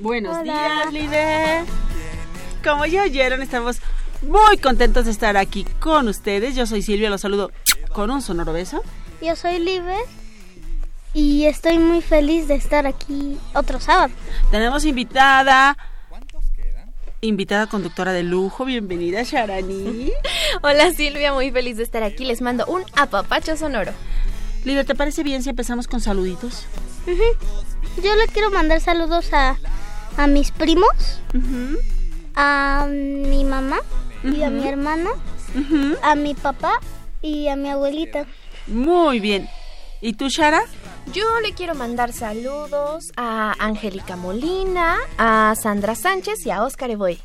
Buenos Hola. días, líder. Como ya oyeron, estamos muy contentos de estar aquí con ustedes. Yo soy Silvia, los saludo con un sonoro beso. Yo soy Liber y estoy muy feliz de estar aquí otro sábado. Tenemos invitada. Invitada conductora de lujo, bienvenida Sharani. Hola Silvia, muy feliz de estar aquí. Les mando un apapacho sonoro. Líder, ¿te parece bien si empezamos con saluditos? Yo le quiero mandar saludos a, a mis primos, a mi mamá y a mi hermana, a mi papá y a mi abuelita. Muy bien. ¿Y tú, Shara? Yo le quiero mandar saludos a Angélica Molina, a Sandra Sánchez y a Óscar Eboy.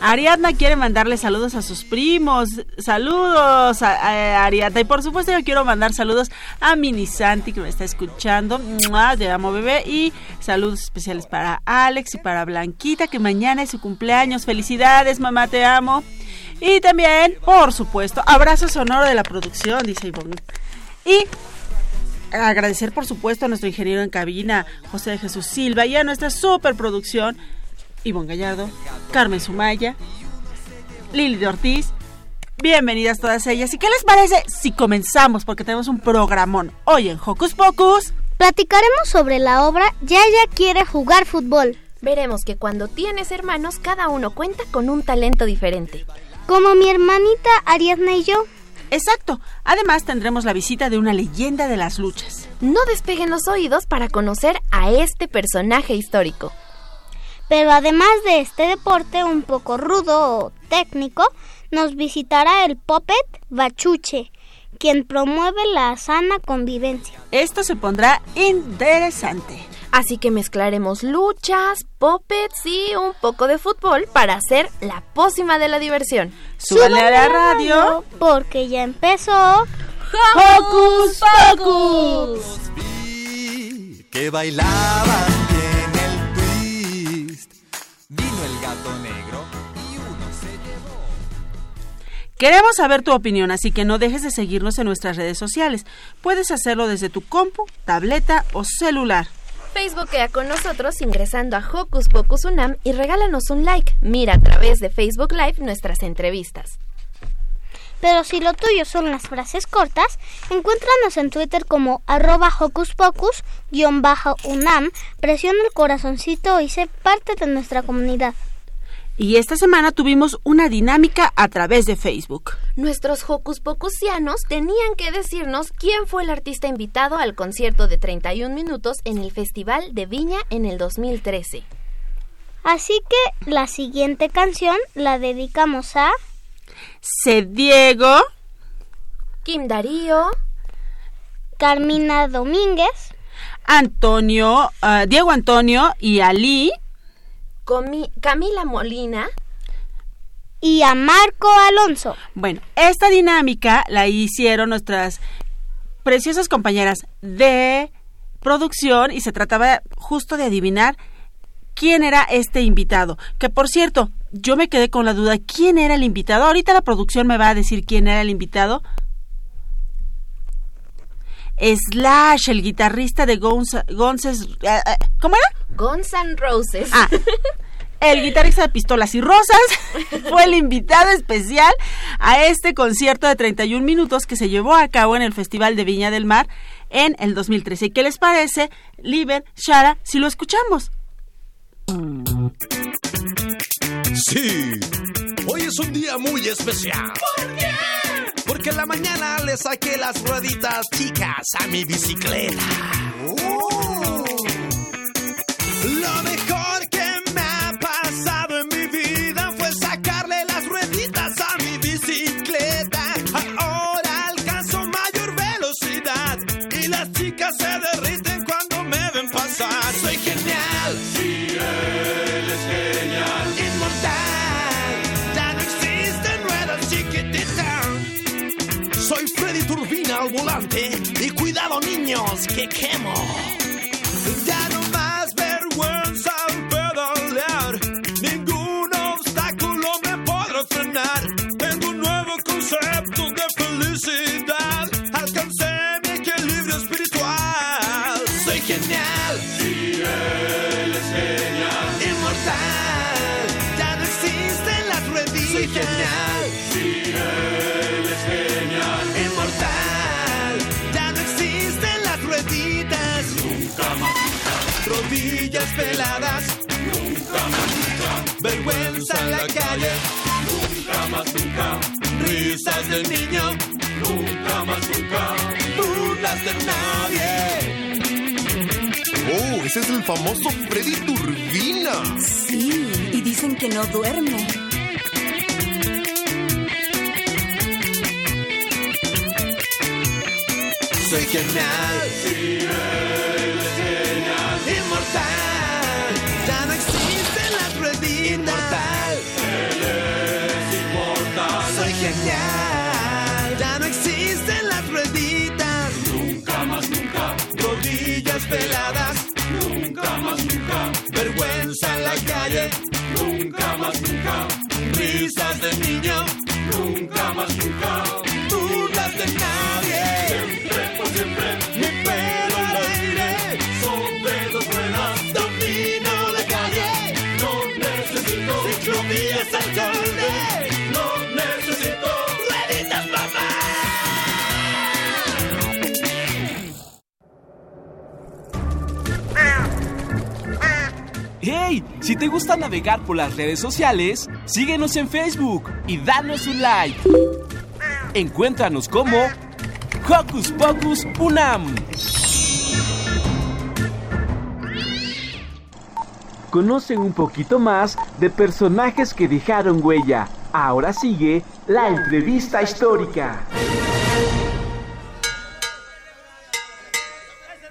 Ariadna quiere mandarle saludos a sus primos. Saludos a, Ariadna. Y por supuesto yo quiero mandar saludos a Mini Santi que me está escuchando. Te amo, bebé. Y saludos especiales para Alex y para Blanquita que mañana es su cumpleaños. Felicidades, mamá, te amo. Y también, por supuesto, abrazo sonoro de la producción, dice Ivonne. Y agradecer por supuesto a nuestro ingeniero en cabina, José de Jesús Silva, y a nuestra superproducción, Ivonne Gallardo, Carmen Sumaya, Lili de Ortiz. Bienvenidas todas ellas. ¿Y qué les parece si comenzamos? Porque tenemos un programón hoy en Hocus Pocus. Platicaremos sobre la obra Yaya quiere jugar fútbol. Veremos que cuando tienes hermanos, cada uno cuenta con un talento diferente. Como mi hermanita Ariadna y yo. Exacto. Además tendremos la visita de una leyenda de las luchas. No despeguen los oídos para conocer a este personaje histórico. Pero además de este deporte un poco rudo o técnico, nos visitará el Puppet Bachuche, quien promueve la sana convivencia. Esto se pondrá interesante. Así que mezclaremos luchas, puppets y un poco de fútbol para hacer la pócima de la diversión. Súbale a la radio. Porque ya empezó Hocus Pocus. Vi que bailaban Queremos saber tu opinión, así que no dejes de seguirnos en nuestras redes sociales. Puedes hacerlo desde tu compu, tableta o celular. Facebookea con nosotros ingresando a Hocus Pocus Unam y regálanos un like. Mira a través de Facebook Live nuestras entrevistas. Pero si lo tuyo son las frases cortas, encuéntranos en Twitter como arroba hocus pocus unam, presiona el corazoncito y sé parte de nuestra comunidad. Y esta semana tuvimos una dinámica a través de Facebook. Nuestros Hocus Pocusianos tenían que decirnos quién fue el artista invitado al concierto de 31 minutos en el Festival de Viña en el 2013. Así que la siguiente canción la dedicamos a C. Diego, Kim Darío, Carmina Domínguez, Antonio, ah, Diego Antonio y Ali. Comi- Camila Molina, y a Marco Alonso. Bueno, esta dinámica la hicieron nuestras preciosas compañeras de producción y se trataba justo de adivinar quién era este invitado. Que por cierto, yo me quedé con la duda, ¿quién era el invitado? Ahorita la producción me va a decir quién era el invitado. Slash, el guitarrista de Guns, Guns es- eh, eh, ¿Cómo era? Guns N' Roses. Ah, el guitarrista de Pistolas y Rosas, fue el invitado especial a este concierto de 31 minutos que se llevó a cabo en el Festival de Viña del Mar en el 2013. ¿Y qué les parece, Liber, Shara, si lo escuchamos? Sí, hoy es un día muy especial. ¿Por qué? En la mañana le saqué las rueditas chicas a mi bicicleta. Niños del niño. Nunca más, nunca. Burlas de nadie. Oh, ese es el famoso Freddy Turbina. Sí, y dicen que no duerme. Soy genial. Sí, él es genial. Inmortal. Ya no existen las rueditas. Peladas. Nunca más, nunca. Vergüenza en la calle. Nunca más, nunca. Risas de niño. Nunca más, nunca. Si te gusta navegar por las redes sociales, síguenos en Facebook y danos un like. Encuéntranos como Hocus Pocus Unam. Conocen un poquito más de personajes que dejaron huella. Ahora sigue la entrevista histórica.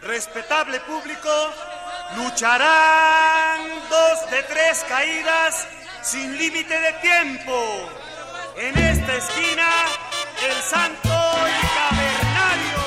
Respetable público, lucharán dos de tres caídas sin límite de tiempo. En esta esquina, el santo y cavernario.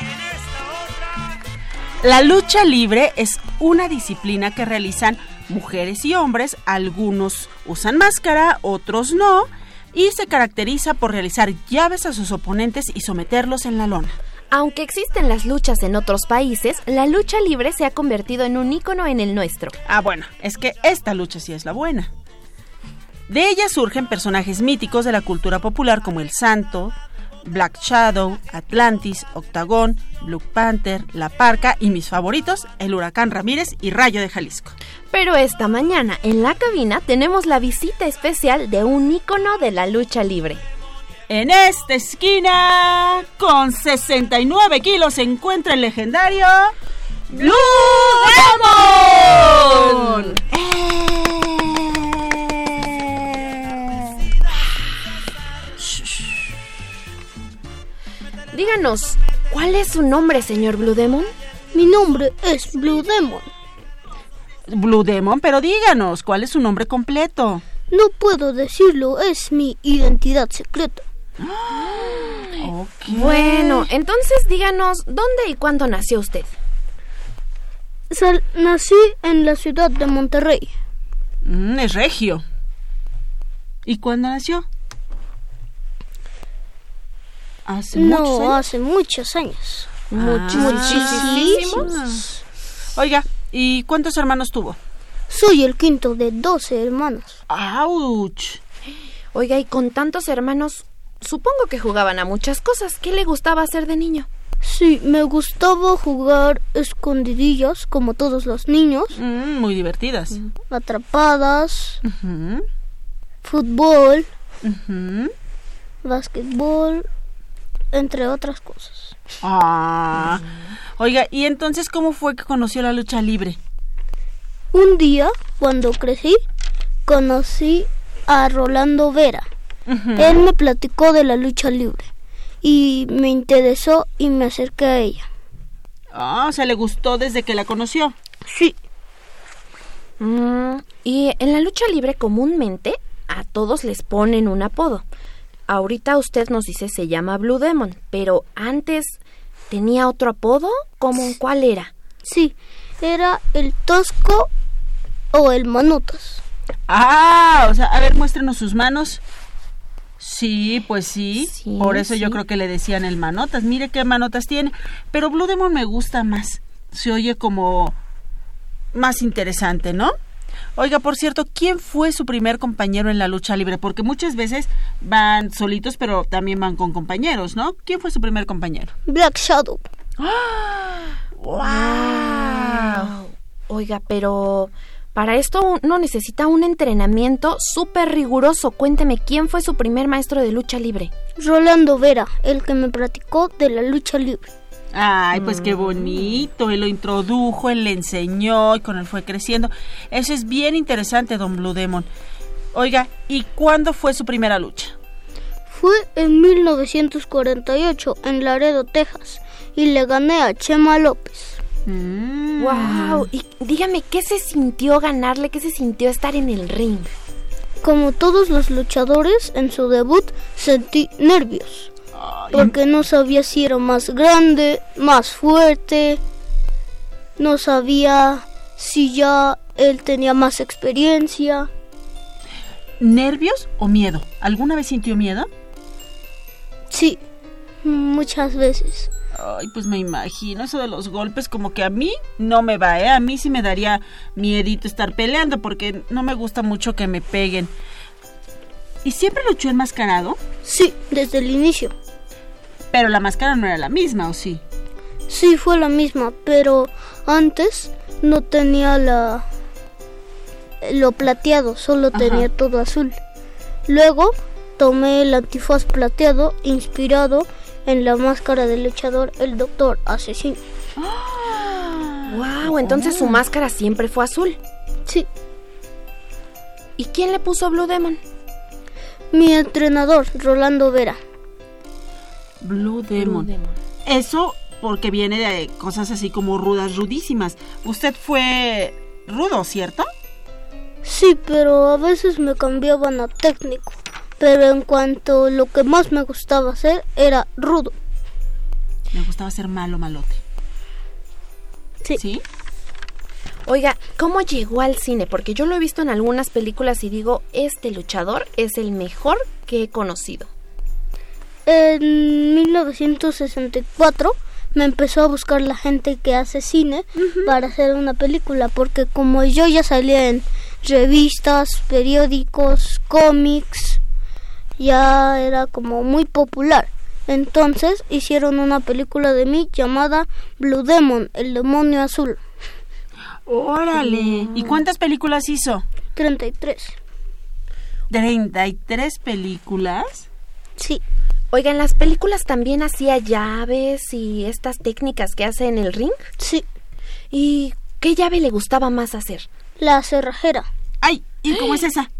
Y en esta otra... La lucha libre es una disciplina que realizan mujeres y hombres, algunos usan máscara, otros no, y se caracteriza por realizar llaves a sus oponentes y someterlos en la lona. Aunque existen las luchas en otros países, la lucha libre se ha convertido en un ícono en el nuestro. Ah, bueno, es que esta lucha sí es la buena. De ella surgen personajes míticos de la cultura popular como el Santo, Black Shadow, Atlantis, Octagón, Blue Panther, La Parca y mis favoritos, el Huracán Ramírez y Rayo de Jalisco. Pero esta mañana en la cabina tenemos la visita especial de un ícono de la lucha libre. En esta esquina, con 69 kilos, se encuentra el legendario Blue Demon. Díganos, ¿cuál es su nombre, señor Blue Demon? Mi nombre es Blue Demon. Blue Demon, pero díganos, ¿cuál es su nombre completo? No puedo decirlo, es mi identidad secreta. Bueno, entonces díganos, ¿dónde y cuándo nació usted? Sal- nací en la ciudad de Monterrey. Mm, es regio. ¿Y cuándo nació? Hace muchos No, años. hace muchos años. Ah. Muchísimos. Oiga, ¿y cuántos hermanos tuvo? Soy el quinto de 12 hermanos. ¡Auch! Oiga, y con tantos hermanos, supongo que jugaban a muchas cosas. ¿Qué le gustaba hacer de niño? Sí, me gustaba jugar escondidillas como todos los niños, Mm, muy divertidas. atrapadas, Ujú, fútbol, ujú. básquetbol, entre otras cosas. Ah. Oiga, ¿y entonces cómo fue que conoció la lucha libre? Un día, cuando crecí, conocí a Rolando Vera. Él me platicó de la lucha libre y me interesó y me acerqué a ella. Ah, o sea, le gustó desde que la conoció. Sí, Mm, y en la lucha libre comúnmente a todos les ponen un apodo. Ahorita usted nos dice se llama Blue Demon, pero antes tenía otro apodo, ¿cómo cuál era? sí, era el Tosco o el Manutas. Ah, o sea, a ver, muéstrenos sus manos. Sí, pues sí. Sí, Por eso yo creo que le decían el manotas. Mire qué manotas tiene. Pero Blue Demon me gusta más. Se oye como más interesante, ¿no? Oiga, por cierto, ¿quién fue su primer compañero en la lucha libre? Porque muchas veces van solitos, pero también van con compañeros, ¿no? ¿Quién fue su primer compañero? Black Shadow. ¡Wow! Oiga, pero para esto no necesita un entrenamiento súper riguroso. Cuénteme, ¿quién fue su primer maestro de lucha libre? Rolando Vera, el que me platicó de la lucha libre. Ay, pues qué bonito. Él lo introdujo, él le enseñó y con él fue creciendo. Eso es bien interesante, don Blue Demon. Oiga, ¿y cuándo fue su primera lucha? Fue en 1948 en Laredo, Texas, y le gané a Chema López. Mm. ¡Wow! Y dígame, ¿qué se sintió ganarle? ¿Qué se sintió estar en el ring? Como todos los luchadores, en su debut sentí nervios, porque no sabía si era más grande, más fuerte, no sabía si ya él tenía más experiencia. ¿Nervios o miedo? ¿Alguna vez sintió miedo? Sí, muchas veces. Ay, pues me imagino eso de los golpes como que a mí no me va, ¿eh? A mí sí me daría miedito estar peleando porque no me gusta mucho que me peguen. ¿Y siempre luchó enmascarado? Sí, desde el inicio. Pero la máscara no era la misma, ¿o sí? Sí, fue la misma, pero antes no tenía la lo plateado, solo Ajá. tenía todo azul. Luego tomé el antifaz plateado inspirado en la máscara del luchador el Doctor Asesino. ¡Wow! Entonces su máscara siempre fue azul. Sí, ¿Y quién le puso Blue Demon? mi entrenador Rolando Vera. Blue Demon. Blue Demon. Eso porque viene de cosas así como rudas, rudísimas. Usted fue rudo, ¿cierto? Sí, pero a veces me cambiaban a técnico. Pero en cuanto lo que más me gustaba hacer era rudo. Me gustaba ser malo, malote. Sí. ¿Sí? Oiga, ¿cómo llegó al cine? Porque yo lo he visto en algunas películas y digo, este luchador es el mejor que he conocido. En 1964 me empezó a buscar la gente que hace cine para hacer una película, porque como yo ya salía en revistas, periódicos, cómics, ya era como muy popular. Entonces hicieron una película de mí llamada Blue Demon, el demonio azul. Órale. ¿Y cuántas películas hizo? 33. 33 películas. Sí, Oiga, en las películas también hacía llaves y estas técnicas que hace en el ring. sí, ¿Y qué llave le gustaba más hacer? la cerrajera. ¡Ay! ¿Y cómo es esa?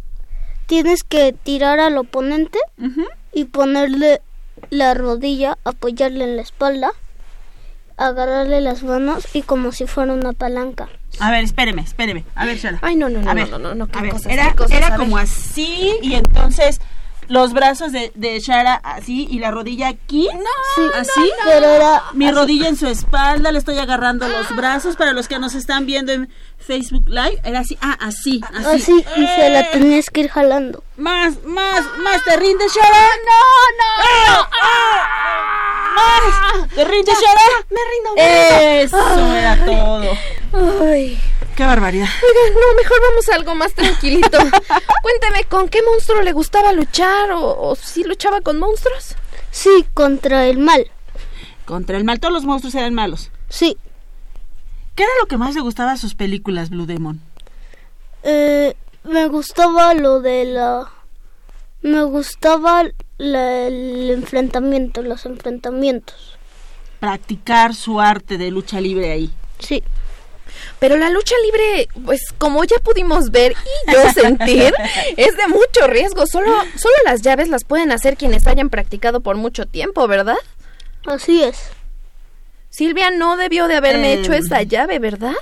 Tienes que tirar al oponente Ujú. y ponerle la rodilla, apoyarle en la espalda, agarrarle las manos y como si fuera una palanca. A ver, espéreme, espéreme. A ver, Shara. Ay, no, no, no, A no, ver, no, no, no, qué a ver, cosas, era, qué cosas, era a ver. como así y entonces los brazos de, de Shara así y la rodilla aquí. Sí, así. pero era Mi rodilla en su espalda, le estoy agarrando los brazos para los que nos están viendo en Facebook Live. Era así, ah, así, así. así y se la ¡Eh! tenías que ir jalando. Más, más, más, ¿te rindes, Shara? No, no, Más, ¿te rindes, Shara? Me rindo, me rindo. Eso era todo. Ay. Qué barbaridad. Oiga, no, mejor vamos a algo más tranquilito. Cuénteme, ¿con qué monstruo le gustaba luchar o, o si luchaba con monstruos? Sí, contra el mal. Contra el mal, todos los monstruos eran malos. Sí. ¿Qué era lo que más le gustaba a sus películas, Blue Demon? Eh, me gustaba lo de la... Me gustaba la- el enfrentamiento, los enfrentamientos. Practicar su arte de lucha libre ahí. Sí. Pero la lucha libre, pues como ya pudimos ver y yo sentir, es de mucho riesgo. Solo, solo las llaves las pueden hacer quienes hayan practicado por mucho tiempo, ¿verdad? Así es. Silvia no debió de haberme Eh, hecho esa llave, ¿verdad?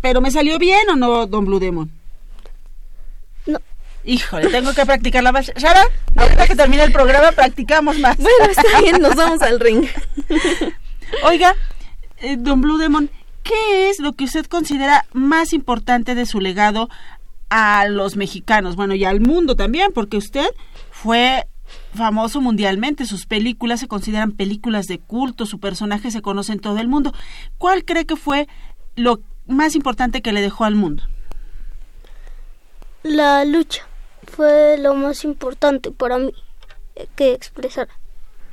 ¿Pero me salió bien o no, don Blue Demon? No. Híjole, tengo que practicarla más. Shara, ahorita que termine el programa practicamos más. Bueno, está bien, nos vamos al ring. Oiga, eh, don Blue Demon, ¿qué es lo que usted considera más importante de su legado a los mexicanos? Bueno, y al mundo también, porque usted fue famoso mundialmente, sus películas se consideran películas de culto, su personaje se conoce en todo el mundo. ¿Cuál cree que fue lo más importante que le dejó al mundo? La lucha fue lo más importante para mí eh, que expresar.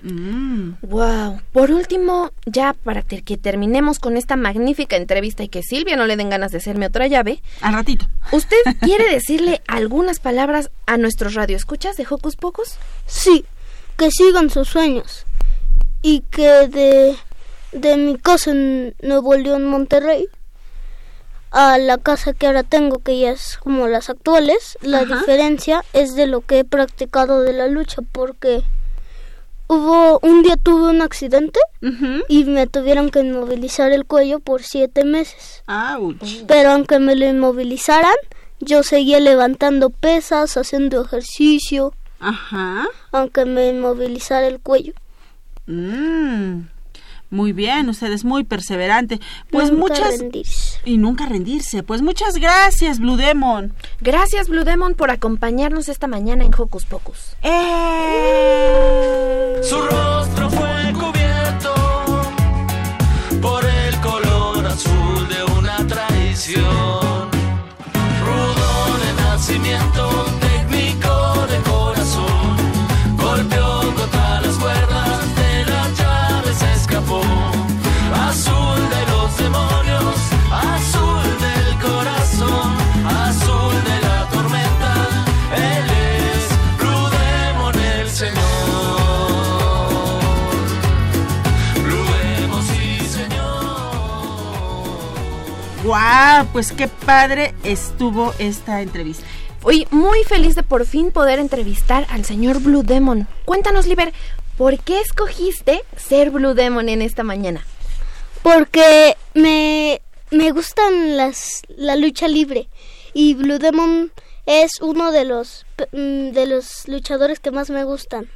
Wow. Mm. Por último, ya para ter- que terminemos con esta magnífica entrevista y que Silvia no le den ganas de hacerme otra llave. Al ratito. ¿Usted quiere decirle algunas palabras a nuestros radioescuchas de Hocus Pocus? Sí, que sigan sus sueños y que de, de mi casa en Nuevo León, Monterrey, a la casa que ahora tengo, que ya es como las actuales, la Ajá. diferencia es de lo que he practicado de la lucha, porque hubo un día tuve un accidente y me tuvieron que inmovilizar el cuello por siete meses. Ouch. Pero aunque me lo inmovilizaran, yo seguía levantando pesas, haciendo ejercicio, Ajá. aunque me inmovilizara el cuello. Mm, Muy bien, usted es muy perseverante. Pues Nunca muchas rendirse. y nunca rendirse. Pues muchas gracias, Blue Demon. Gracias, Blue Demon, por acompañarnos esta mañana en Hocus Pocus. ¡Eh! Su rostro fue ¡Guau! Pues qué padre estuvo esta entrevista. Fui muy feliz de por fin poder entrevistar al señor Blue Demon. Cuéntanos, Liber, ¿por qué escogiste ser Blue Demon en esta mañana? Porque me, me gustan las la lucha libre y Blue Demon es uno de los mm, de los luchadores que más me gustan.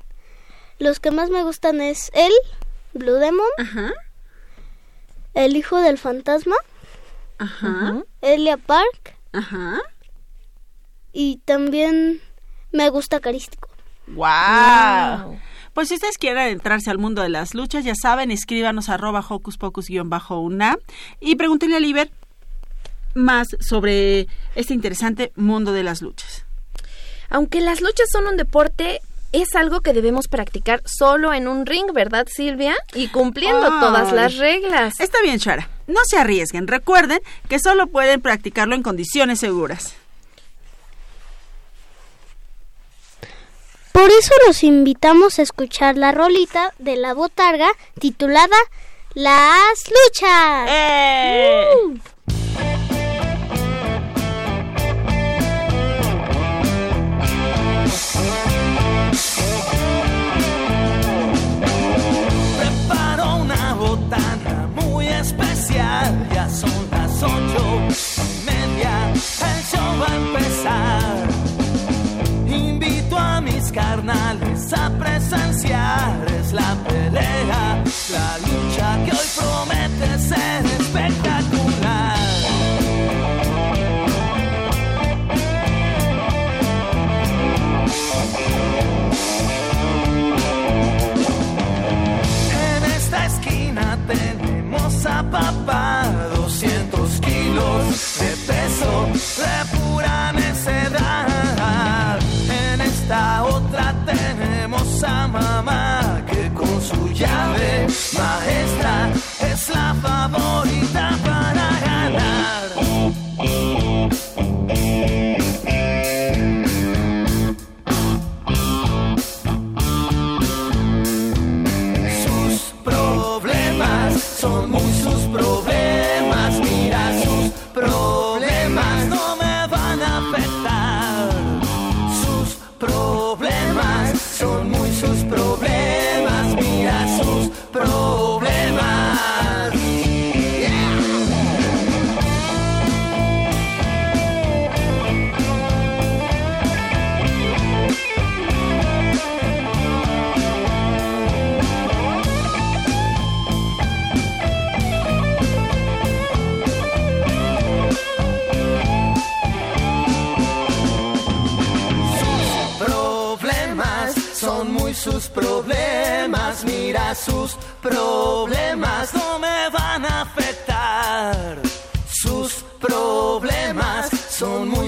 Los que más me gustan es él, Blue Demon, el hijo del fantasma, Ajá. Elia Park Ajá. y también me gusta Carístico. ¡Wow! Pues si ustedes quieren entrarse al mundo de las luchas, ya saben, escríbanos arroba hocus pocus una y pregúntenle a Liber más sobre este interesante mundo de las luchas. Aunque las luchas son un deporte, es algo que debemos practicar solo en un ring, ¿verdad, Silvia? Y cumpliendo todas las reglas. Está bien, Shara. No se arriesguen. Recuerden que solo pueden practicarlo en condiciones seguras. Por eso los invitamos a escuchar la rolita de la botarga titulada Las luchas. ¡Eh! ¡Uh!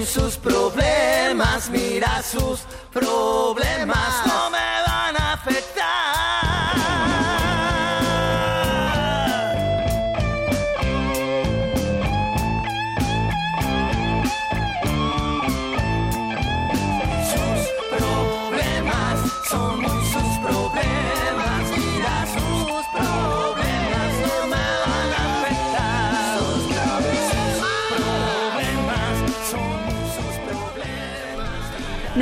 Sus problemas, mira sus problemas,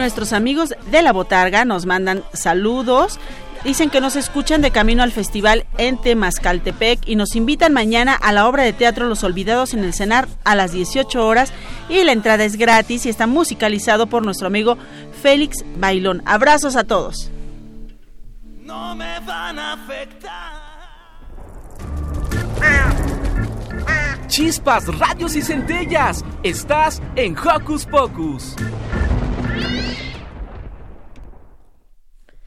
Nuestros amigos de la Botarga nos mandan saludos. Dicen que nos escuchan de camino al festival en Temascaltepec y nos invitan mañana a la obra de teatro Los Olvidados en el Cenar a las 18 horas y la entrada es gratis y está musicalizado por nuestro amigo Félix Bailón. Abrazos a todos. No me van a afectar. Chispas, radios y centellas. Estás en Hocus Pocus.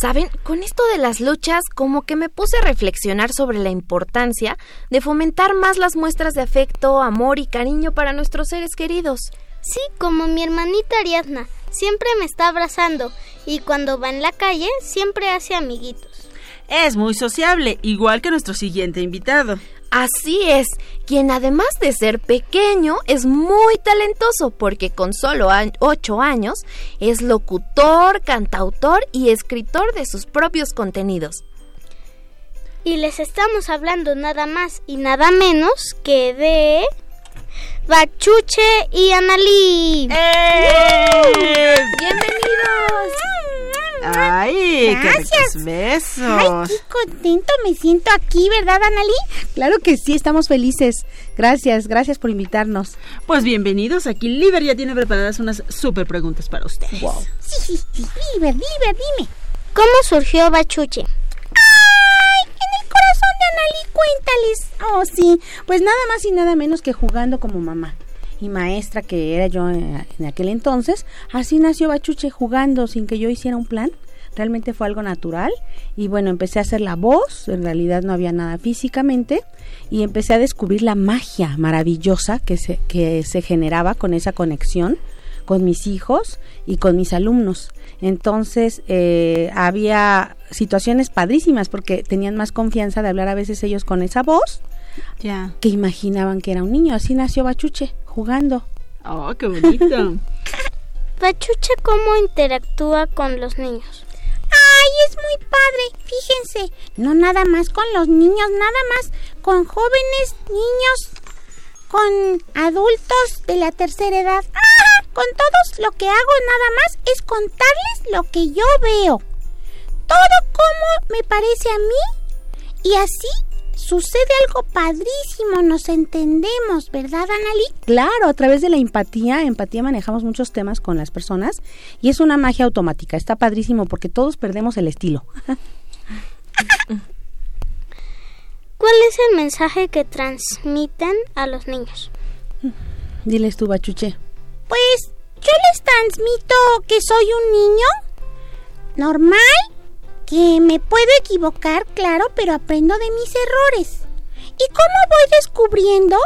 Saben, con esto de las luchas, como que me puse a reflexionar sobre la importancia de fomentar más las muestras de afecto, amor y cariño para nuestros seres queridos. Sí, como mi hermanita Ariadna. Siempre me está abrazando y cuando va en la calle siempre hace amiguitos. Es muy sociable, igual que nuestro siguiente invitado. Así es, quien además de ser pequeño es muy talentoso porque con solo a- ocho años es locutor, cantautor y escritor de sus propios contenidos. Y les estamos hablando nada más y nada menos que de Bachuche y Analí. ¡Eh! ¡Bienvenidos! ¡Ay, qué Gracias. ricos besos! Ay, qué contento me siento aquí, ¿verdad, Analí? Claro que sí, estamos felices. Gracias, gracias por invitarnos. Pues bienvenidos, aquí Liber ya tiene preparadas unas súper preguntas para ustedes. Sí, sí, sí, Liber, Liber, dime. ¿Cómo surgió Bachuche? ¡Ay! En el corazón de Analí, cuéntales. Oh, sí, pues nada más y nada menos que jugando como mamá. Y maestra que era yo en aquel entonces, así nació Bachuche jugando sin que yo hiciera un plan. Realmente fue algo natural y bueno, empecé a hacer la voz, en realidad no había nada físicamente y empecé a descubrir la magia maravillosa que se, que se generaba con esa conexión con mis hijos y con mis alumnos. Entonces eh, había situaciones padrísimas porque tenían más confianza de hablar a veces ellos con esa voz Ya. que imaginaban que era un niño. Así nació Bachuche, jugando. Oh, qué bonito. Bachuche, ¿cómo interactúa con los niños? ¡Ay, es muy padre! Fíjense, no nada más con los niños, nada más con jóvenes, niños, con adultos de la tercera edad. ¡Ah! Con todos lo que hago nada más es contarles lo que yo veo. Todo como me parece a mí y así sucede algo padrísimo, nos entendemos, ¿verdad, Analí? Claro, a través de la empatía, empatía manejamos muchos temas con las personas y es una magia automática. Está padrísimo porque todos perdemos el estilo. ¿Cuál es el mensaje que transmiten a los niños? Diles tú, Bachuche. Pues yo les transmito que soy un niño normal, que me puedo equivocar, claro, pero aprendo de mis errores. ¿Y cómo voy descubriendo?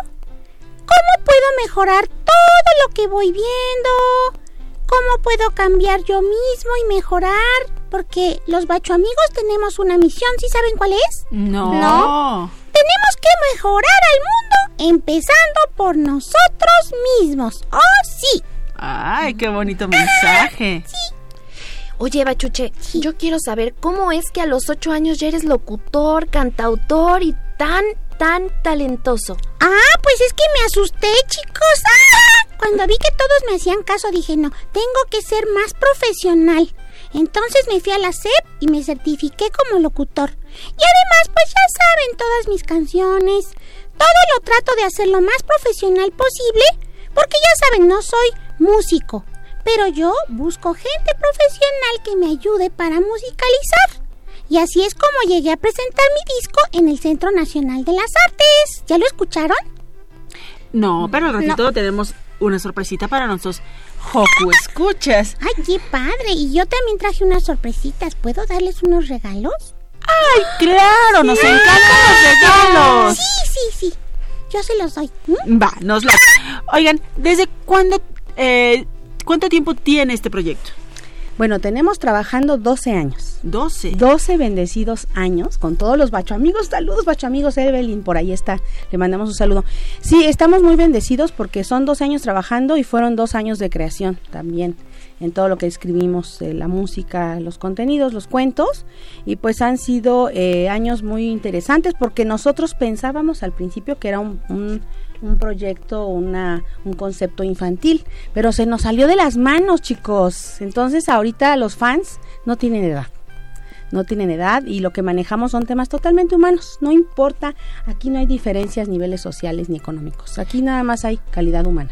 ¿Cómo puedo mejorar todo lo que voy viendo? ¿Cómo puedo cambiar yo mismo y mejorar? Porque los bacho amigos tenemos una misión, ¿sí saben cuál es? No. ¿No? Tenemos que mejorar al mundo, empezando por nosotros mismos. ¡Oh, sí! Ay, qué bonito mensaje. Oye, Bachuche, yo quiero saber cómo es que a los ocho años ya eres locutor, cantautor y tan, tan talentoso. Ah, pues es que me asusté, chicos. ¡Ah! Cuando vi que todos me hacían caso, dije, no, tengo que ser más profesional. Entonces me fui a la SEP y me certifiqué como locutor. Y además, pues ya saben, todas mis canciones Todo lo trato de hacer lo más profesional posible, porque ya saben, no soy músico, pero yo busco gente profesional que me ayude para musicalizar. Y así es como llegué a presentar mi disco en el Centro Nacional de las Artes. ¿Ya lo escucharon? No, pero al ratito tenemos una sorpresita para nuestros Joku escuchas. Ay, qué padre. Y yo también traje unas sorpresitas. ¿Puedo darles unos regalos? ¡Ay, claro! ¡Nos encantan los regalos! Sí, sí, sí. Yo se los doy. Va, nos la... Oigan, ¿desde cuándo, eh, cuánto tiempo tiene este proyecto? Bueno, tenemos trabajando 12 años. 12. 12 bendecidos años con todos los bacho amigos. Saludos, bacho amigos. Evelyn, por ahí está. Le mandamos un saludo. Sí, estamos muy bendecidos porque son 12 años trabajando y fueron dos años de creación también en todo lo que escribimos, eh, la música, los contenidos, los cuentos. Y pues han sido eh, años muy interesantes porque nosotros pensábamos al principio que era un, un un proyecto, una, un concepto infantil, pero se nos salió de las manos, chicos. Entonces ahorita los fans no tienen edad. No tienen edad y lo que manejamos son temas totalmente humanos. No importa, aquí no hay diferencias, niveles sociales ni económicos. Aquí nada más hay calidad humana.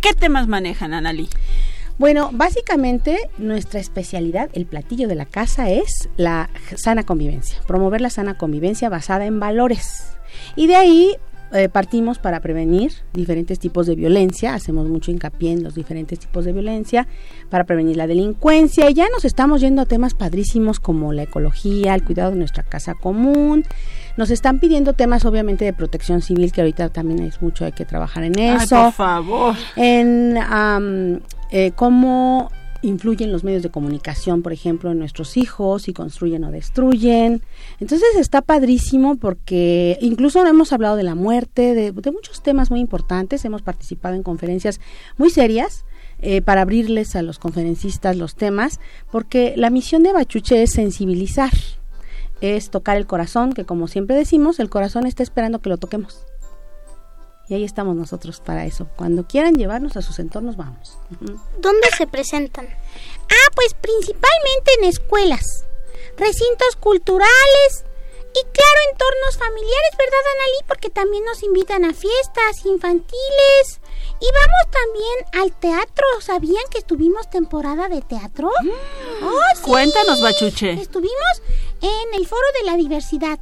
¿Qué temas manejan, Anali? Bueno, básicamente nuestra especialidad, el platillo de la casa es la sana convivencia, promover la sana convivencia basada en valores. Y de ahí eh, partimos para prevenir diferentes tipos de violencia, hacemos mucho hincapié en los diferentes tipos de violencia, para prevenir la delincuencia, y ya nos estamos yendo a temas padrísimos como la ecología, el cuidado de nuestra casa común, nos están pidiendo temas obviamente de protección civil, que ahorita también es mucho, hay que trabajar en eso. Ay, por favor. En eh, cómo influyen los medios de comunicación, por ejemplo, en nuestros hijos, si construyen o destruyen. Entonces está padrísimo porque incluso hemos hablado de la muerte, de, muchos temas muy importantes, hemos participado en conferencias muy serias. Eh, para abrirles a los conferencistas los temas, porque la misión de Bachuche es sensibilizar, es tocar el corazón, que como siempre decimos, el corazón está esperando que lo toquemos. Y ahí estamos nosotros para eso. Cuando quieran llevarnos a sus entornos, vamos. ¿Dónde se presentan? Ah, pues principalmente en escuelas, recintos culturales y claro, entornos familiares, ¿verdad, Analí? Porque también nos invitan a fiestas infantiles. Y vamos también al teatro. ¿Sabían que estuvimos temporada de teatro? Oh, Cuéntanos, Bachuche. Estuvimos en el Foro de la Diversidad.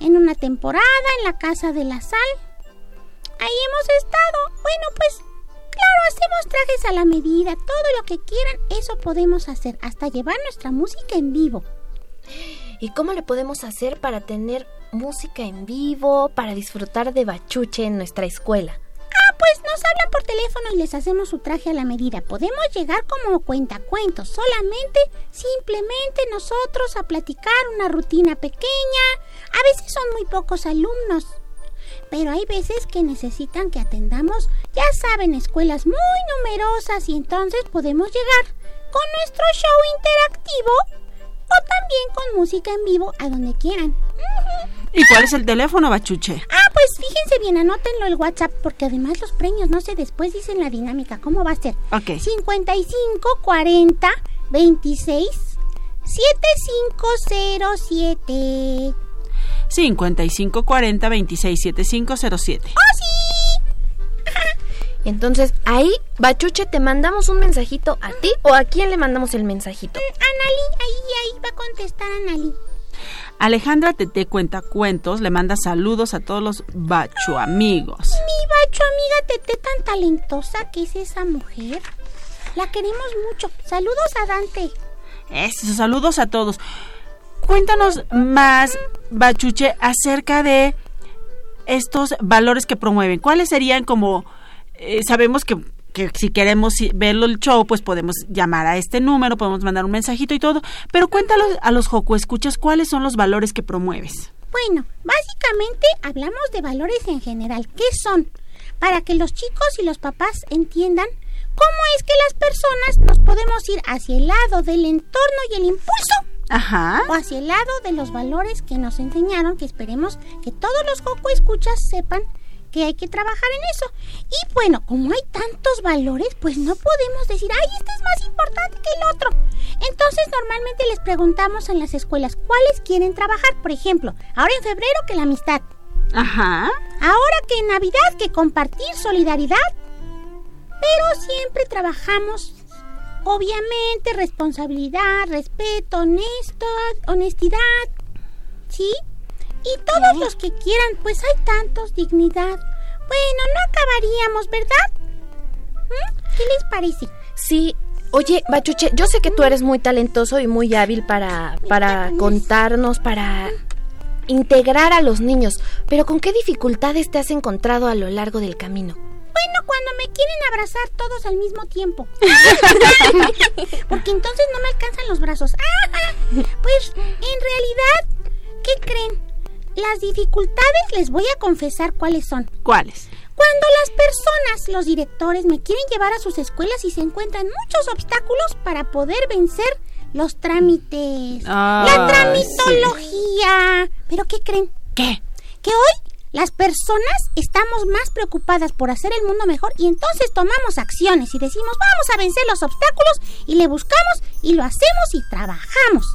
En una temporada, en la Casa de la Sal ahí hemos estado. Bueno, pues claro, hacemos trajes a la medida, todo lo que quieran, eso podemos hacer, hasta llevar nuestra música en vivo. ¿Y cómo le podemos hacer para tener música en vivo, para disfrutar de bachuche en nuestra escuela? Ah, pues nos hablan por teléfono y les hacemos su traje a la medida. Podemos llegar como cuentacuentos, solamente, simplemente nosotros a platicar una rutina pequeña. A veces son muy pocos alumnos, pero hay veces que necesitan que atendamos, ya saben, escuelas muy numerosas y entonces podemos llegar con nuestro show interactivo o también con música en vivo a donde quieran. ¿Y cuál es el teléfono, Bachuche? Ah, pues fíjense bien, anótenlo el WhatsApp, porque además los premios, no sé, después dicen la dinámica, ¿cómo va a ser? Ok. 55 40 26 7507. 5540 267507. ¡Oh, sí! Entonces, ahí, Bachuche, te mandamos un mensajito a ti o a quién le mandamos el mensajito. Mm, Anali, ahí, ahí va a contestar Anali. Alejandra Tete cuenta cuentos, le manda saludos a todos los bacho amigos. Mi bacho amiga Tete tan talentosa que es esa mujer. La queremos mucho. Saludos a Dante. Eso, saludos a todos. Cuéntanos más, Bachuche, acerca de estos valores que promueven. ¿Cuáles serían como, eh, sabemos que, si queremos verlo el show, pues podemos llamar a este número, podemos mandar un mensajito y todo, pero cuéntanos a los Joco Escuchas cuáles son los valores que promueves. Bueno, básicamente hablamos de valores en general. ¿Qué son? Para que los chicos y los papás entiendan cómo es que las personas nos podemos ir hacia el lado del entorno y el impulso Ajá. o hacia el lado de los valores que nos enseñaron, que esperemos que todos los Joco escuchas sepan que hay que trabajar en eso. Y bueno, como hay tantos valores, pues no podemos decir, ay, este es más importante que el otro. Entonces normalmente les preguntamos en las escuelas cuáles quieren trabajar. Por ejemplo, ahora en febrero que la amistad. Ajá. Ahora que en Navidad que compartir solidaridad, pero siempre trabajamos, obviamente, responsabilidad, respeto, honesto, honestidad, ¿sí? Y todos los que quieran, pues hay tantos, dignidad. Bueno, no acabaríamos, ¿verdad? ¿Mm? ¿Qué les parece? Sí. Oye, Bachuche, yo sé que tú eres muy talentoso y muy hábil para, para contarnos, para integrar a los niños, pero ¿con qué dificultades te has encontrado a lo largo del camino? Bueno, cuando me quieren abrazar todos al mismo tiempo. Porque entonces no me alcanzan los brazos. Pues en realidad, ¿qué creen? Las dificultades les voy a confesar cuáles son. ¿Cuáles? Cuando las personas, los directores, me quieren llevar a sus escuelas y se encuentran muchos obstáculos para poder vencer los trámites. la tramitología. ¿Pero qué creen? ¿Qué? Que hoy las personas estamos más preocupadas por hacer el mundo mejor y entonces tomamos acciones y decimos vamos a vencer los obstáculos y le buscamos y lo hacemos y trabajamos.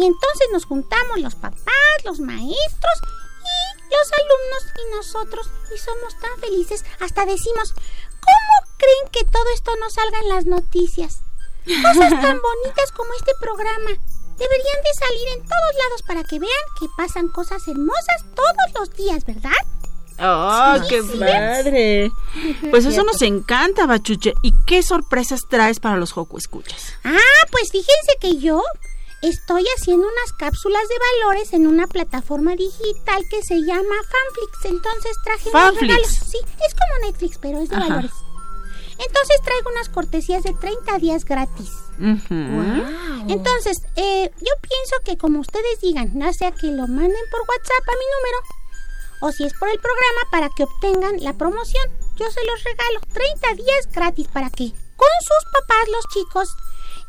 Y entonces nos juntamos los papás, los maestros y los alumnos y nosotros y somos tan felices hasta decimos ¿cómo creen que todo esto no salga en las noticias? Cosas tan bonitas como este programa. Deberían de salir en todos lados para que vean que pasan cosas hermosas todos los días, ¿verdad? ¡Oh, Sí, qué sí. padre! Pues eso nos encanta, Bachuche. ¿Y qué sorpresas traes para los Joco Escuchas? Ah, pues fíjense que yo estoy haciendo unas cápsulas de valores en una plataforma digital que se llama Fanflix. Entonces traje unos Fanflix. regalos. Sí, es como Netflix, pero es de Ajá. valores. Entonces traigo unas cortesías de 30 días gratis. Entonces, eh, yo pienso que como ustedes digan, no sea que lo manden por WhatsApp a mi número, o si es por el programa para que obtengan la promoción, yo se los regalo 30 días gratis para que con sus papás los chicos,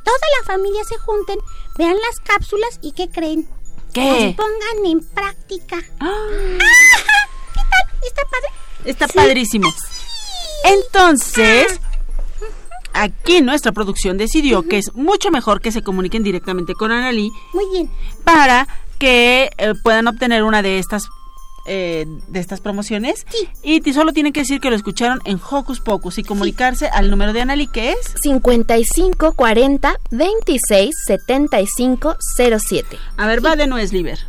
toda la familia se junten, vean las cápsulas y ¿qué creen? ¿Qué? Las pongan en práctica. Ajá, ¿Qué tal? ¿Está padre? Está Sí. padrísimo. Entonces, aquí nuestra producción decidió que es mucho mejor que se comuniquen directamente con Analí Muy bien. para que eh, puedan obtener una de estas eh, de estas promociones y ti- solo tienen que decir que lo escucharon en Hocus Pocus y comunicarse al número de Analí que es 55 40 26 75 07. A ver, va de Sliver.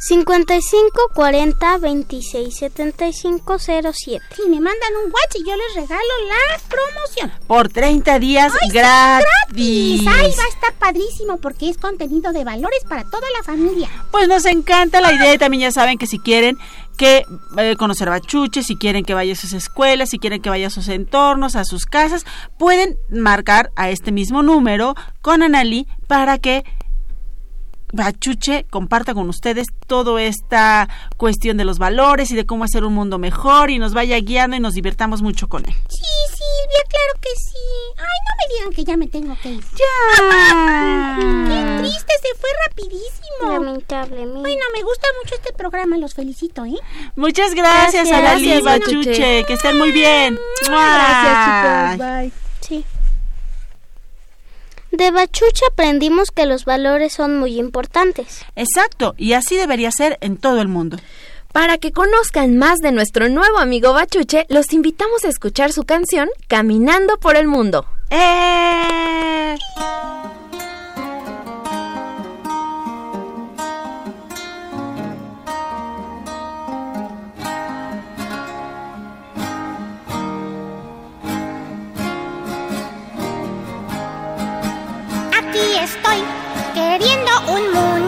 55 40 26 75 07. Si me mandan un watch y yo les regalo la promoción. Por 30 días ¡Ay, sí, gratis. gratis! ¡Ay, va a estar padrísimo porque es contenido de valores para toda la familia! Pues nos encanta la idea y también ya saben que si quieren que eh, conocer Bachuche, si quieren que vaya a sus escuelas, si quieren que vaya a sus entornos, a sus casas, pueden marcar a este mismo número con Analí para que Bachuche comparta con ustedes toda esta cuestión de los valores y de cómo hacer un mundo mejor y nos vaya guiando y nos divertamos mucho con él. Sí, Silvia, claro que sí. Ay, no me digan que ya me tengo que ir. ¡Ya! ¡Qué triste! Se fue rapidísimo. Lamentablemente. Bueno, me gusta mucho este programa, los felicito, ¿eh? Muchas gracias, Gracias, gracias, Bachuche, Bachuche. que estén muy bien. Gracias, chicos. Bye. De Bachucha aprendimos que los valores son muy importantes. Exacto, y así debería ser en todo el mundo. Para que conozcan más de nuestro nuevo amigo Bachuche, los invitamos a escuchar su canción Caminando por el Mundo. ¡Eh! Estoy queriendo un mundo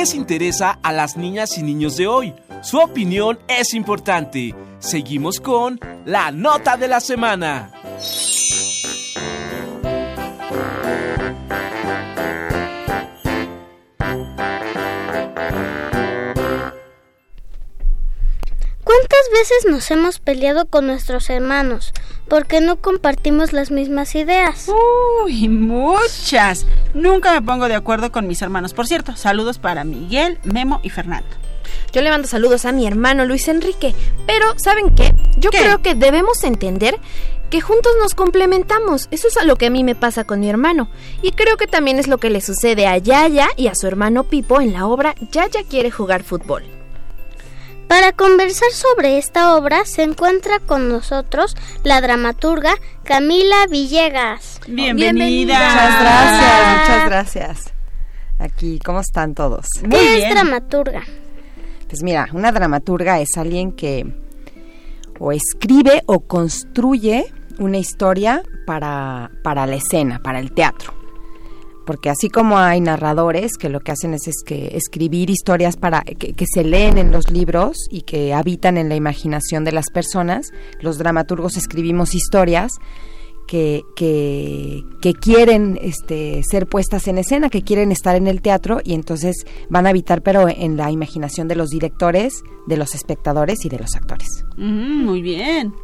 Les interesa a las niñas y niños de hoy? Su opinión es importante. Seguimos con la nota de la semana. ¿Cuántas veces nos hemos peleado con nuestros hermanos porque no compartimos las mismas ideas? Uy, muchas. Nunca me pongo de acuerdo con mis hermanos. Por cierto, saludos para Miguel, Memo y Fernando. Yo le mando saludos a mi hermano Luis Enrique. Pero, ¿saben qué? Yo creo que debemos entender que juntos nos complementamos. Eso es a lo que a mí me pasa con mi hermano. Y creo que también es lo que le sucede a Yaya y a su hermano Pipo en la obra Yaya quiere jugar fútbol. Para conversar sobre esta obra se encuentra con nosotros la dramaturga Camila Villegas. Bienvenida. Muchas gracias, muchas gracias. Aquí, ¿cómo están todos? ¿Qué es dramaturga? Pues mira, una dramaturga es alguien que o escribe o construye una historia para, para la escena, para el teatro. Porque así como hay narradores que lo que hacen es, es que escribir historias para que, que se leen en los libros y que habitan en la imaginación de las personas, los dramaturgos escribimos historias que, que, que quieren este, ser puestas en escena, que quieren estar en el teatro y entonces van a habitar pero en la imaginación de los directores, de los espectadores y de los actores. Mm, muy bien.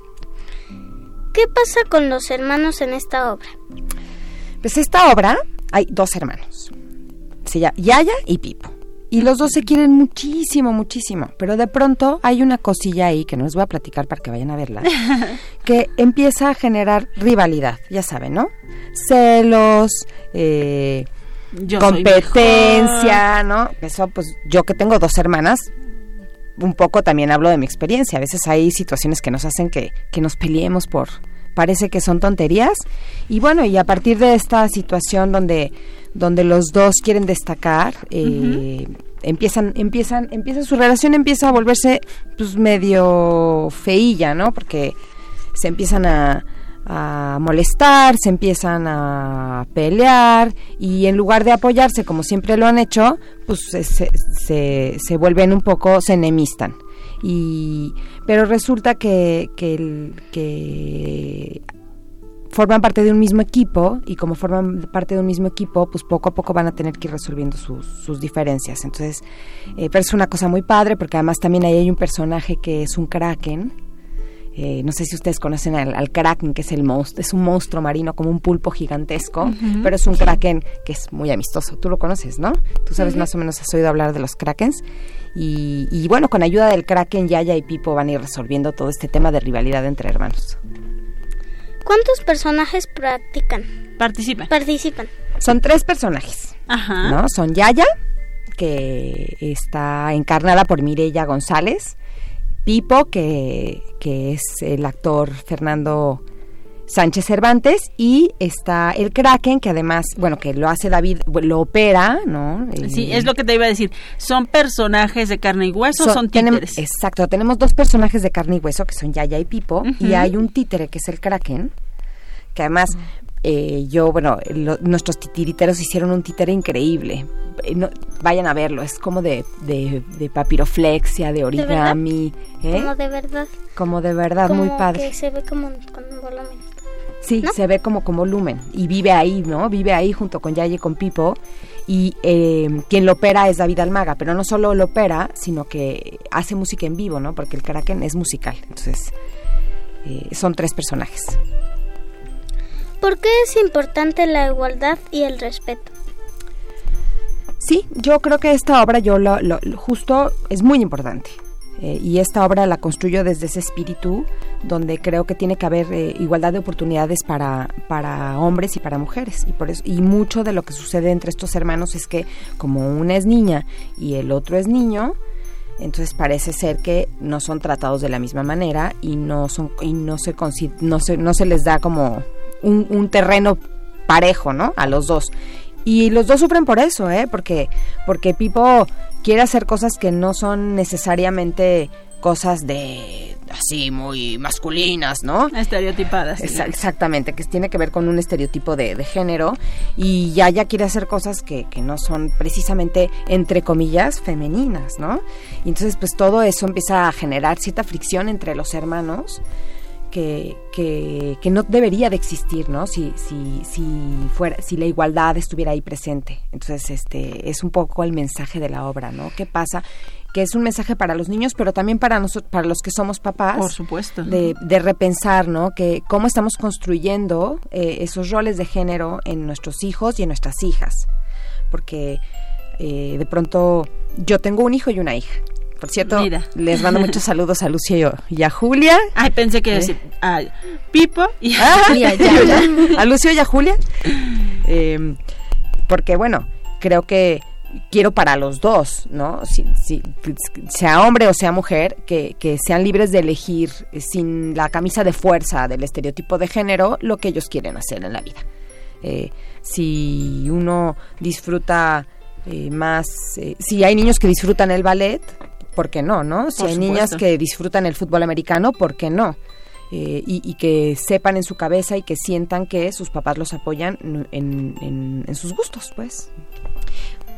¿Qué pasa con los hermanos en esta obra? Pues esta obra hay dos hermanos, se llama Yaya y Pipo. Y los dos se quieren muchísimo, muchísimo. Pero de pronto hay una cosilla ahí que no les voy a platicar para que vayan a verla, que empieza a generar rivalidad, ya saben, ¿no? Celos, eh, Yo competencia, ¿no? Eso, pues yo que tengo dos hermanas, un poco también hablo de mi experiencia. A veces hay situaciones que nos hacen que, que nos peleemos por, parece que son tonterías. Y bueno, y a partir de esta situación donde, donde los dos quieren destacar, eh, empiezan, empiezan, empieza su relación empieza a volverse pues medio feilla, ¿no? Porque se empiezan a, a molestar, se empiezan a pelear y en lugar de apoyarse como siempre lo han hecho, pues se, se, se, se vuelven un poco, se enemistan. Y, pero resulta que, que, el- que forman parte de un mismo equipo y como forman parte de un mismo equipo, pues poco a poco van a tener que ir resolviendo sus, sus diferencias. Entonces, eh, pero es una cosa muy padre porque además también ahí hay un personaje que es un kraken, Eh, no sé si ustedes conocen al, al kraken, que es el monstruo, es un monstruo marino como un pulpo gigantesco, pero es un kraken que es muy amistoso. Tú lo conoces, ¿no? Tú sabes más o menos, has oído hablar de los krakens. Y, y bueno, con ayuda del kraken, Yaya y Pipo van a ir resolviendo todo este tema de rivalidad entre hermanos. ¿Cuántos personajes practican? Participan. Participan. Son tres personajes. Ajá. ¿no? Son Yaya, que está encarnada por Mireya González, Pipo, que, que es el actor Fernando Sánchez Cervantes, y está el Kraken, que además, bueno, que lo hace David, lo opera, ¿no? Sí, es lo que te iba a decir. ¿Son personajes de carne y hueso son tenem- títeres? exacto, tenemos dos personajes de carne y hueso, que son Yaya y Pipo, y hay un títere, que es el Kraken, que además... eh, yo, bueno, lo- nuestros titiriteros hicieron un títere increíble. Eh, no- vayan a verlo, es como de, de, de papiroflexia, de origami, ¿eh? Como de verdad. como de verdad, muy padre. que se ve como con un volumen. Sí, se ve como como lumen y vive ahí, ¿no? Vive ahí junto con Yaya y con Pipo y eh, quien lo opera es David Almaga, pero no solo lo opera, sino que hace música en vivo, ¿no? Porque el Kraken es musical, entonces eh, son tres personajes. ¿Por qué es importante la igualdad y el respeto? Sí, yo creo que esta obra yo lo, lo- justo es muy importante. Eh, y esta obra la construyo desde ese espíritu donde creo que tiene que haber eh, igualdad de oportunidades para, para hombres y para mujeres y por eso y mucho de lo que sucede entre estos hermanos es que como una es niña y el otro es niño entonces parece ser que no son tratados de la misma manera y no son y no se no se no se les da como un, un terreno parejo no a los dos y los dos sufren por eso, ¿eh? Porque, porque Pipo quiere hacer cosas que no son necesariamente cosas de así muy masculinas, ¿no? Estereotipadas. Exa- exactamente, que tiene que ver con un estereotipo de, de género y Yaya quiere hacer cosas que, que no son precisamente, entre comillas, femeninas, ¿no? Y entonces pues todo eso empieza a generar cierta fricción entre los hermanos que, que, que no debería de existir, ¿no? Si, si, si fuera, si la igualdad estuviera ahí presente. Entonces, este, es un poco el mensaje de la obra, ¿no? ¿Qué pasa? Que es un mensaje para los niños, pero también para nosotros, para los que somos papás. Por supuesto. De, de repensar, ¿no? Que cómo estamos construyendo eh, esos roles de género en nuestros hijos y en nuestras hijas. Porque eh, de pronto yo tengo un hijo y una hija. Por cierto, Mira. les mando muchos saludos a Lucia y a Julia. Ay, pensé que ¿Eh? decir a Pipo y a, Ah, y a Lucio y a Julia. Eh, porque, bueno, creo que quiero para los dos, ¿no? Si, si- sea hombre o sea mujer, que, que sean libres de elegir eh, sin la camisa de fuerza del estereotipo de género lo que ellos quieren hacer en la vida. Eh, si uno disfruta eh, más, eh, si hay niños que disfrutan el ballet, ¿por qué no, no? Si Por hay niñas supuesto. que disfrutan el fútbol americano, ¿por qué no? Eh, y, y que sepan en su cabeza y que sientan que sus papás los apoyan en, en- en sus gustos, pues.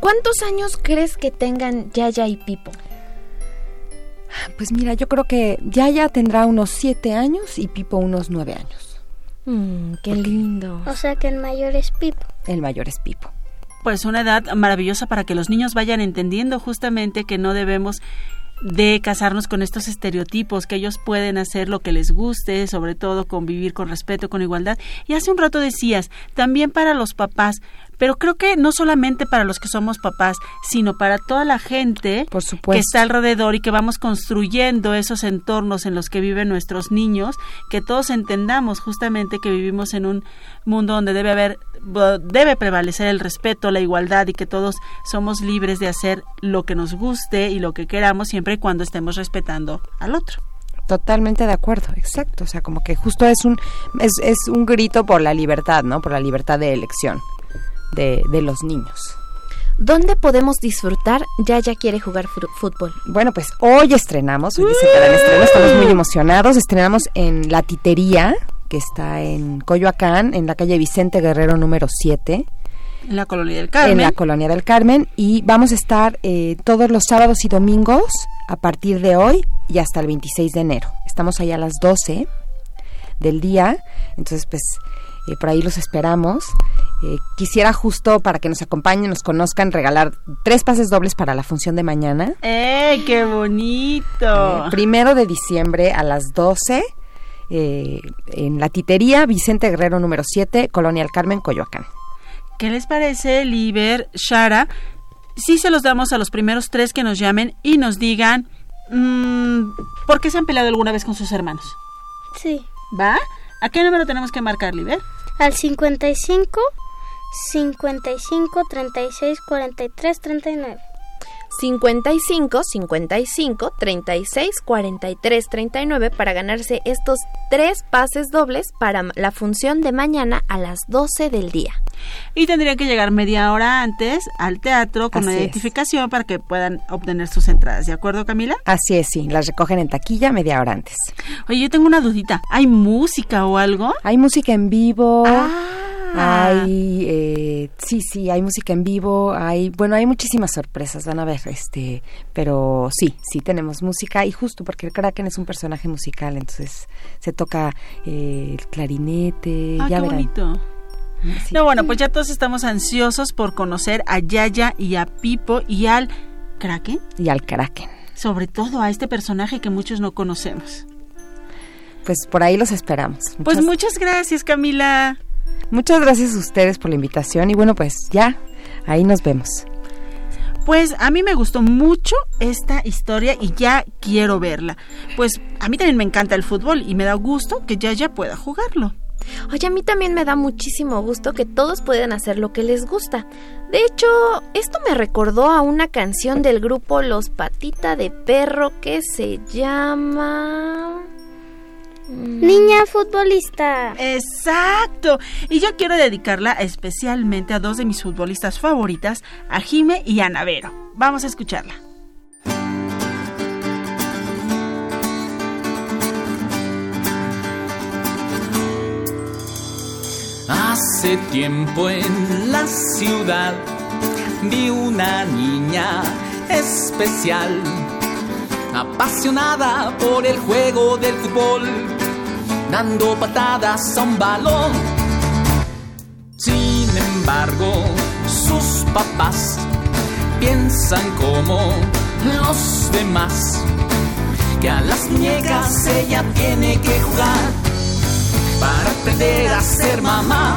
¿Cuántos años crees que tengan Yaya y Pipo? Pues mira, yo creo que Yaya tendrá unos siete años y Pipo unos nueve años. Mm, qué lindo. O sea que el mayor es Pipo. El mayor es Pipo. Pues una edad maravillosa para que los niños vayan entendiendo justamente que no debemos de casarnos con estos estereotipos, que ellos pueden hacer lo que les guste, sobre todo convivir con respeto, con igualdad. Y hace un rato decías, también para los papás, pero creo que no solamente para los que somos papás, sino para toda la gente Por que está alrededor y que vamos construyendo esos entornos en los que viven nuestros niños, que todos entendamos justamente que vivimos en un mundo donde debe haber debe prevalecer el respeto, la igualdad y que todos somos libres de hacer lo que nos guste y lo que queramos siempre y cuando estemos respetando al otro. Totalmente de acuerdo, exacto. O sea, como que justo es un, es, es un grito por la libertad, ¿no? Por la libertad de elección de, de los niños. ¿Dónde podemos disfrutar Yaya quiere jugar fútbol? Bueno, pues hoy estrenamos, hoy es el gran estreno, estamos muy emocionados. Estrenamos en La Titería, que está en Coyoacán, en la calle Vicente Guerrero número 7. En la colonia del Carmen. En la colonia del Carmen. Y vamos a estar eh, todos los sábados y domingos a partir de hoy y hasta el 26 de enero. Estamos ahí a las 12 del día. Entonces, pues, eh, por ahí los esperamos. Eh, quisiera justo para que nos acompañen, nos conozcan, regalar tres pases dobles para la función de mañana. ¡Eh, qué bonito! Eh, primero de diciembre a las 12 eh, en la titería Vicente Guerrero número 7, Colonia El Carmen, Coyoacán. ¿Qué les parece, Liber, Shara? Si se los damos a los primeros tres que nos llamen y nos digan mm, por qué se han peleado alguna vez con sus hermanos. Sí. ¿Va? ¿A qué número tenemos que marcar, Liber? Al 55 55 36 43 39. 55 55 36 43 39 para ganarse estos tres pases dobles para la función de mañana a las 12 del día. Y tendrían que llegar media hora antes al teatro con Así una es. identificación para que puedan obtener sus entradas. ¿De acuerdo, Camila? Así es, sí, las recogen en taquilla media hora antes. Oye, yo tengo una dudita. ¿Hay música o algo? Hay música en vivo. Ah. Hay, eh, sí, sí, hay música en vivo, hay, bueno, hay muchísimas sorpresas, van a ver, este, pero sí, sí tenemos música y justo porque el Kraken es un personaje musical, entonces se toca eh, el clarinete, Ah, ya qué verán. bonito. Sí. No, bueno, pues ya todos estamos ansiosos por conocer a Yaya y a Pipo y al Kraken. Y al Kraken. Sobre todo a este personaje que muchos no conocemos. Pues por ahí los esperamos. Pues muchas gracias, Camila. Muchas gracias a ustedes por la invitación y bueno, pues ya, ahí nos vemos. Pues a mí me gustó mucho esta historia y ya quiero verla. Pues a mí también me encanta el fútbol y me da gusto que Yaya pueda jugarlo. Oye, a mí también me da muchísimo gusto que todos puedan hacer lo que les gusta. De hecho, esto me recordó a una canción del grupo Los Patita de Perro que se llama... Niña futbolista. Exacto. Y yo quiero dedicarla especialmente a dos de mis futbolistas favoritas, a Jime y a Navero. Vamos a escucharla. Hace tiempo en la ciudad vi una niña especial, apasionada por el juego del fútbol, dando patadas a un balón. Sin embargo, sus papás piensan como los demás, que a las muñecas ella tiene que jugar para aprender a ser mamá.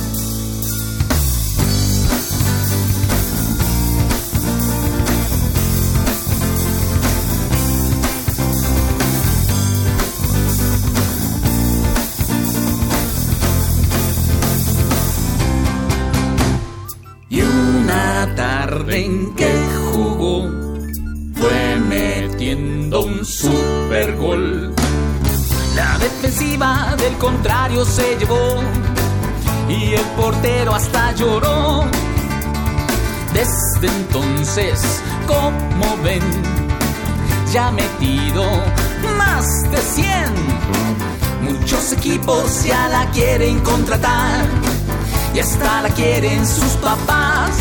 Se llevó y el portero hasta lloró. Desde entonces, como ven, ya metido más de 100. Muchos equipos ya la quieren contratar y hasta la quieren sus papás.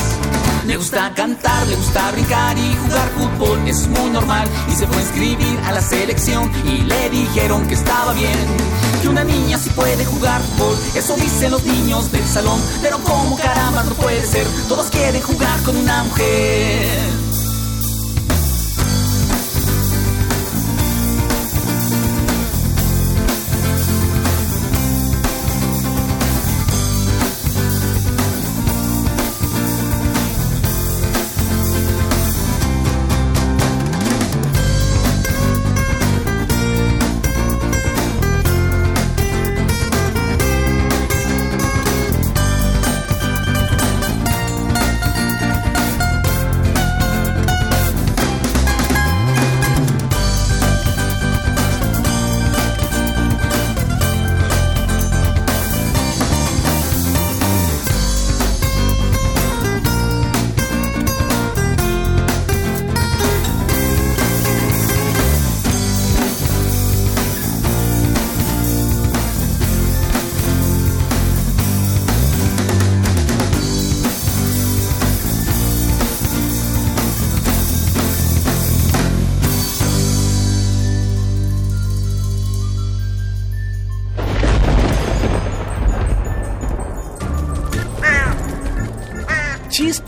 Le gusta cantar, le gusta brincar y jugar fútbol, es muy normal. Y se fue a inscribir a la selección y le dijeron que estaba bien. Que una niña sí puede jugar fútbol, eso dicen los niños del salón. Pero como caramba no puede ser, todos quieren jugar con una mujer.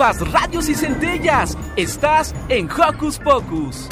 Radios y centellas. Estás en Hocus Pocus.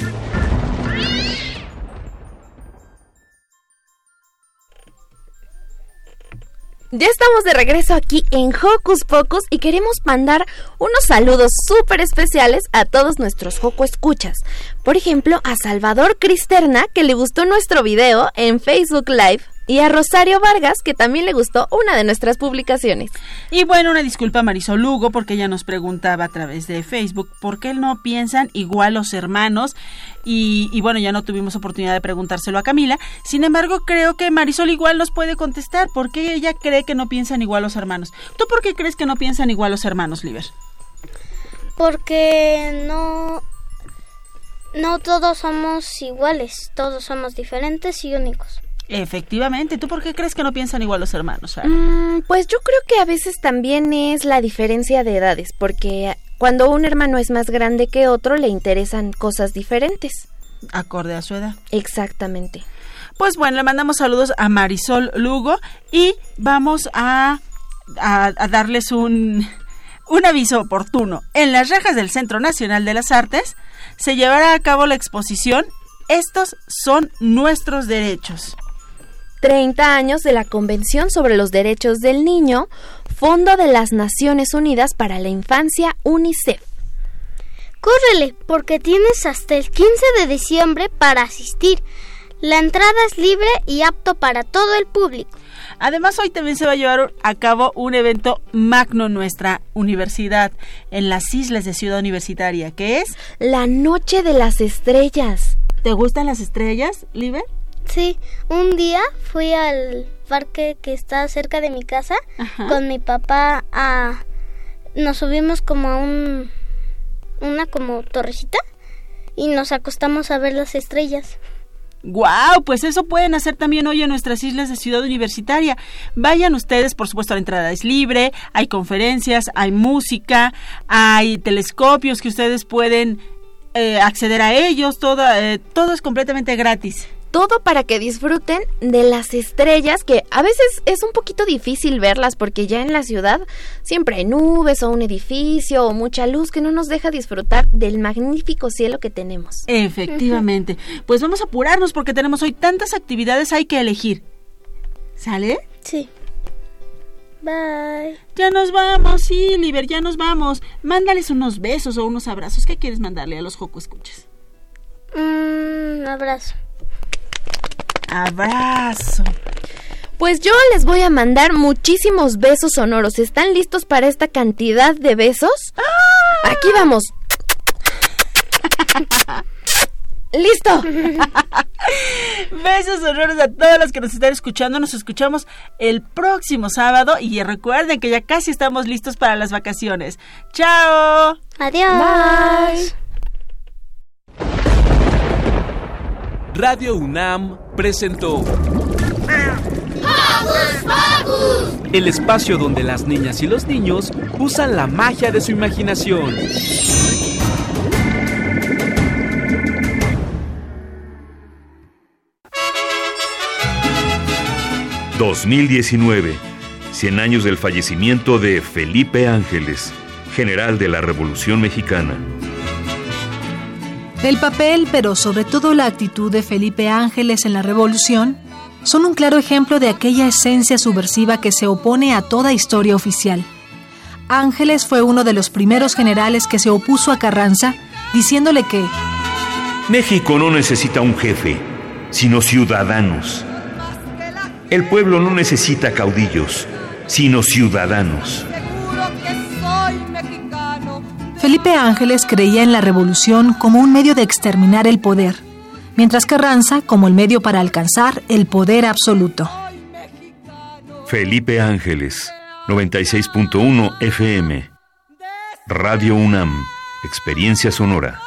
Ya estamos de regreso aquí en Hocus Pocus y queremos mandar unos saludos súper especiales a todos nuestros Joco Escuchas. Por ejemplo, a Salvador Cristerna, que le gustó nuestro video en Facebook Live y a Rosario Vargas, que también le gustó una de nuestras publicaciones. Y bueno, una disculpa a Marisol Lugo, porque ella nos preguntaba a través de Facebook por qué no piensan igual los hermanos. Y, y, bueno, ya no tuvimos oportunidad de preguntárselo a Camila. Sin embargo, creo que Marisol igual nos puede contestar por qué ella cree que no piensan igual los hermanos. ¿Tú por qué crees que no piensan igual los hermanos, Liber? Porque no no todos somos iguales, todos somos diferentes y únicos. Efectivamente. ¿Tú por qué crees que no piensan igual los hermanos? Mm, pues yo creo que a veces también es la diferencia de edades, porque cuando un hermano es más grande que otro le interesan cosas diferentes. Acorde a su edad. Exactamente. Pues bueno, le mandamos saludos a Marisol Lugo y vamos a, a, a darles un, un aviso oportuno. En las rejas del Centro Nacional de las Artes se llevará a cabo la exposición Estos son nuestros derechos. 30 años de la Convención sobre los Derechos del Niño, Fondo de las Naciones Unidas para la Infancia, UNICEF. Córrele, porque tienes hasta el 15 de diciembre para asistir. La entrada es libre y apto para todo el público. Además, hoy también se va a llevar a cabo un evento magno en nuestra universidad, en las islas de Ciudad Universitaria, que es La Noche de las Estrellas. ¿Te gustan las estrellas, Liber? Sí, un día fui al parque que está cerca de mi casa Ajá. con mi papá a nos subimos como a un una como torrecita y nos acostamos a ver las estrellas. ¡Guau! Pues eso pueden hacer también hoy en nuestras islas de Ciudad Universitaria. Vayan ustedes, por supuesto, la entrada es libre, hay conferencias, hay música, hay telescopios que ustedes pueden eh, acceder a ellos, todo, eh, todo es completamente gratis. Todo para que disfruten de las estrellas, que a veces es un poquito difícil verlas porque ya en la ciudad siempre hay nubes o un edificio o mucha luz que no nos deja disfrutar del magnífico cielo que tenemos. Efectivamente. Pues vamos a apurarnos porque tenemos hoy tantas actividades, hay que elegir. ¿Sale? Sí. Bye. Ya nos vamos, sí, Liber, ya nos vamos. Mándales unos besos o unos abrazos. ¿Qué quieres mandarle a los Joco Escuchas? Un abrazo. Abrazo. Pues yo les voy a mandar muchísimos besos sonoros. ¿Están listos para esta cantidad de besos? Aquí vamos. ¡Listo! Besos sonoros a todos los que nos están escuchando. Nos escuchamos el próximo sábado y recuerden que ya casi estamos listos para las vacaciones. ¡Chao! Adiós. Radio UNAM presentó el espacio donde las niñas y los niños usan la magia de su imaginación. 2019. 100 años del fallecimiento de Felipe Ángeles, general de la Revolución Mexicana. El papel, pero sobre todo la actitud de Felipe Ángeles en la revolución, son un claro ejemplo de aquella esencia subversiva que se opone a toda historia oficial. Ángeles fue uno de los primeros generales que se opuso a Carranza, diciéndole que México no necesita un jefe, sino ciudadanos. El pueblo no necesita caudillos, sino ciudadanos. Felipe Ángeles creía en la revolución como un medio de exterminar el poder, mientras Carranza como el medio para alcanzar el poder absoluto. Felipe Ángeles, 96.1 FM. Radio UNAM, Experiencia Sonora.